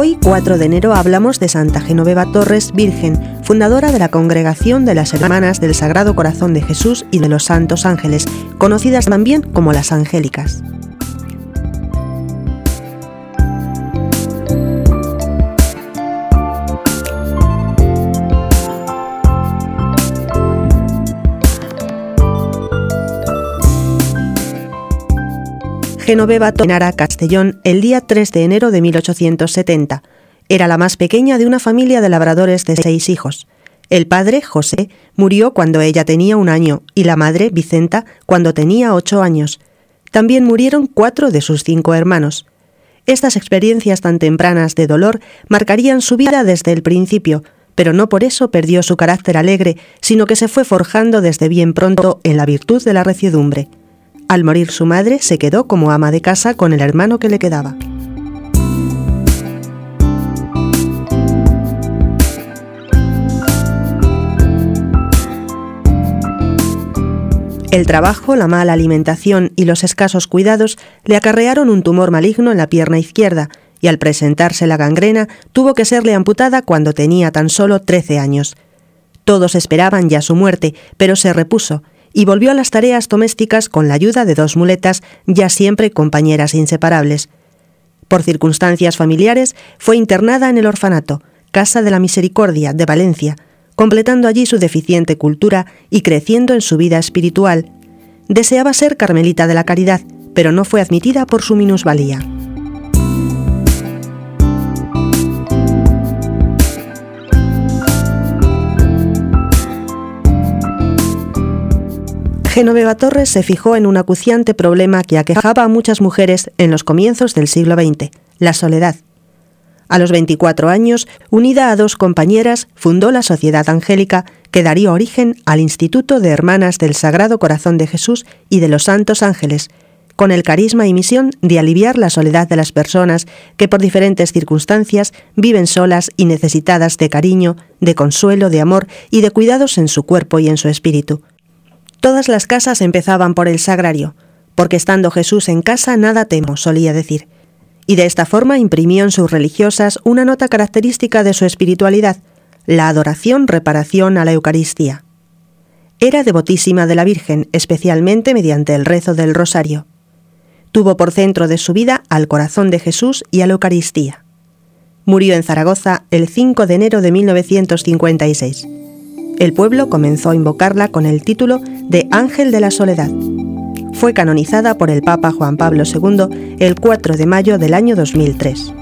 4 de enero hablamos de Santa Genoveva Torres, Virgen, fundadora de la Congregación de las Hermanas del Sagrado Corazón de Jesús y de los Santos Ángeles, conocidas también como las Angélicas. Genoveva Tonara Castellón el día 3 de enero de 1870. Era la más pequeña de una familia de labradores de seis hijos. El padre, José, murió cuando ella tenía un año y la madre, Vicenta, cuando tenía ocho años. También murieron cuatro de sus cinco hermanos. Estas experiencias tan tempranas de dolor marcarían su vida desde el principio, pero no por eso perdió su carácter alegre, sino que se fue forjando desde bien pronto en la virtud de la reciedumbre. Al morir su madre, se quedó como ama de casa con el hermano que le quedaba. El trabajo, la mala alimentación y los escasos cuidados le acarrearon un tumor maligno en la pierna izquierda y al presentarse la gangrena tuvo que serle amputada cuando tenía tan solo 13 años. Todos esperaban ya su muerte, pero se repuso y volvió a las tareas domésticas con la ayuda de dos muletas, ya siempre compañeras inseparables. Por circunstancias familiares, fue internada en el orfanato, Casa de la Misericordia, de Valencia, completando allí su deficiente cultura y creciendo en su vida espiritual. Deseaba ser Carmelita de la Caridad, pero no fue admitida por su minusvalía. Genoveva Torres se fijó en un acuciante problema que aquejaba a muchas mujeres en los comienzos del siglo XX, la soledad. A los 24 años, unida a dos compañeras, fundó la Sociedad Angélica que daría origen al Instituto de Hermanas del Sagrado Corazón de Jesús y de los Santos Ángeles, con el carisma y misión de aliviar la soledad de las personas que por diferentes circunstancias viven solas y necesitadas de cariño, de consuelo, de amor y de cuidados en su cuerpo y en su espíritu. Todas las casas empezaban por el sagrario, porque estando Jesús en casa nada temo, solía decir. Y de esta forma imprimió en sus religiosas una nota característica de su espiritualidad, la adoración reparación a la Eucaristía. Era devotísima de la Virgen, especialmente mediante el rezo del rosario. Tuvo por centro de su vida al corazón de Jesús y a la Eucaristía. Murió en Zaragoza el 5 de enero de 1956 el pueblo comenzó a invocarla con el título de Ángel de la Soledad. Fue canonizada por el Papa Juan Pablo II el 4 de mayo del año 2003.